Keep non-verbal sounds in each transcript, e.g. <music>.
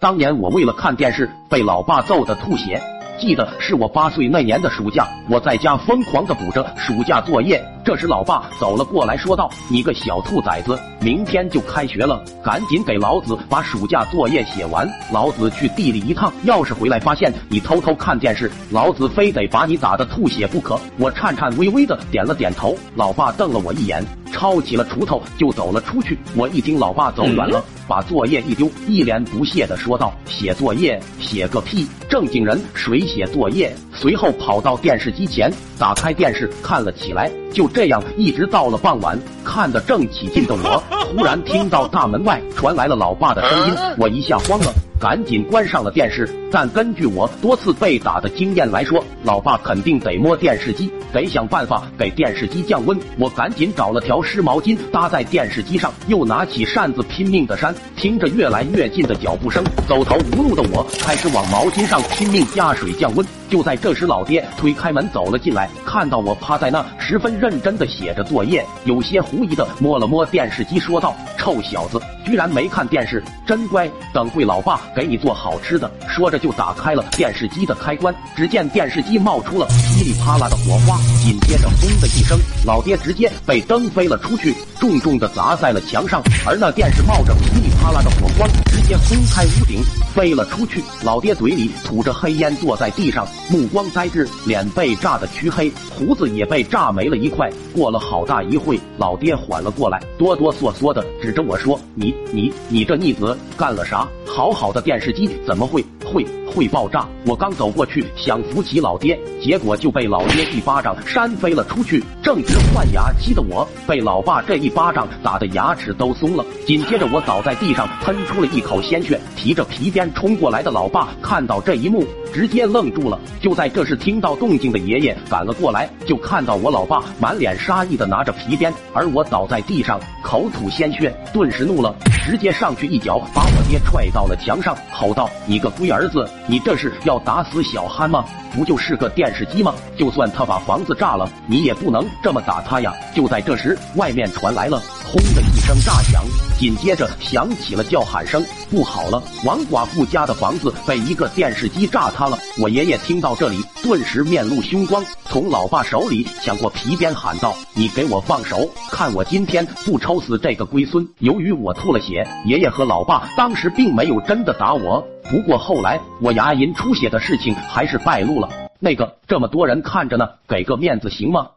当年我为了看电视被老爸揍的吐血。记得是我八岁那年的暑假，我在家疯狂的补着暑假作业。这时，老爸走了过来，说道：“你个小兔崽子，明天就开学了，赶紧给老子把暑假作业写完。老子去地里一趟，要是回来发现你偷偷看电视，老子非得把你打得吐血不可。”我颤颤巍巍的点了点头。老爸瞪了我一眼，抄起了锄头就走了出去。我一听老爸走远了。把作业一丢，一脸不屑的说道：“写作业，写个屁！正经人谁写作业？”随后跑到电视机前，打开电视看了起来。就这样，一直到了傍晚，看得正起劲的我，<laughs> 突然听到大门外传来了老爸的声音，我一下慌了。赶紧关上了电视，但根据我多次被打的经验来说，老爸肯定得摸电视机，得想办法给电视机降温。我赶紧找了条湿毛巾搭在电视机上，又拿起扇子拼命的扇。听着越来越近的脚步声，走投无路的我开始往毛巾上拼命加水降温。就在这时，老爹推开门走了进来，看到我趴在那，十分认真的写着作业，有些狐疑的摸了摸电视机，说道：“臭小子，居然没看电视，真乖，等会老爸给你做好吃的。”说着就打开了电视机的开关，只见电视机冒出了噼里啪啦的火花，紧接着轰的一声，老爹直接被蹬飞了出去，重重的砸在了墙上，而那电视冒着噼里啪啦的火光，直接轰开屋顶飞了出去，老爹嘴里吐着黑烟，坐在地上。目光呆滞，脸被炸得黢黑，胡子也被炸没了一块。过了好大一会，老爹缓了过来，哆哆嗦嗦的指着我说：“你你你这逆子干了啥？好好的电视机怎么会会会爆炸？”我刚走过去想扶起老爹，结果就被老爹一巴掌扇飞了出去。正值换牙期的我，被老爸这一巴掌打得牙齿都松了。紧接着我倒在地上，喷出了一口鲜血。提着皮鞭冲过来的老爸看到这一幕。直接愣住了。就在这时，听到动静的爷爷赶了过来，就看到我老爸满脸杀意的拿着皮鞭，而我倒在地上，口吐鲜血，顿时怒了，直接上去一脚把我爹踹到了墙上，吼道：“你个龟儿子，你这是要打死小憨吗？不就是个电视机吗？就算他把房子炸了，你也不能这么打他呀！”就在这时，外面传来了轰的一声炸响，紧接着响起了叫喊声：“不好了，王寡妇家的房子被一个电视机炸塌了！”我爷爷听到这里，顿时面露凶光，从老爸手里抢过皮鞭，喊道：“你给我放手，看我今天不抽死这个龟孙！”由于我吐了血，爷爷和老爸当时并没有真的打我。不过后来 <laughs> 我牙龈出血的事情还是败露了。那个这么多人看着呢，给个面子行吗？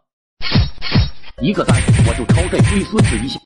一个赞，我就抽这龟孙子一下。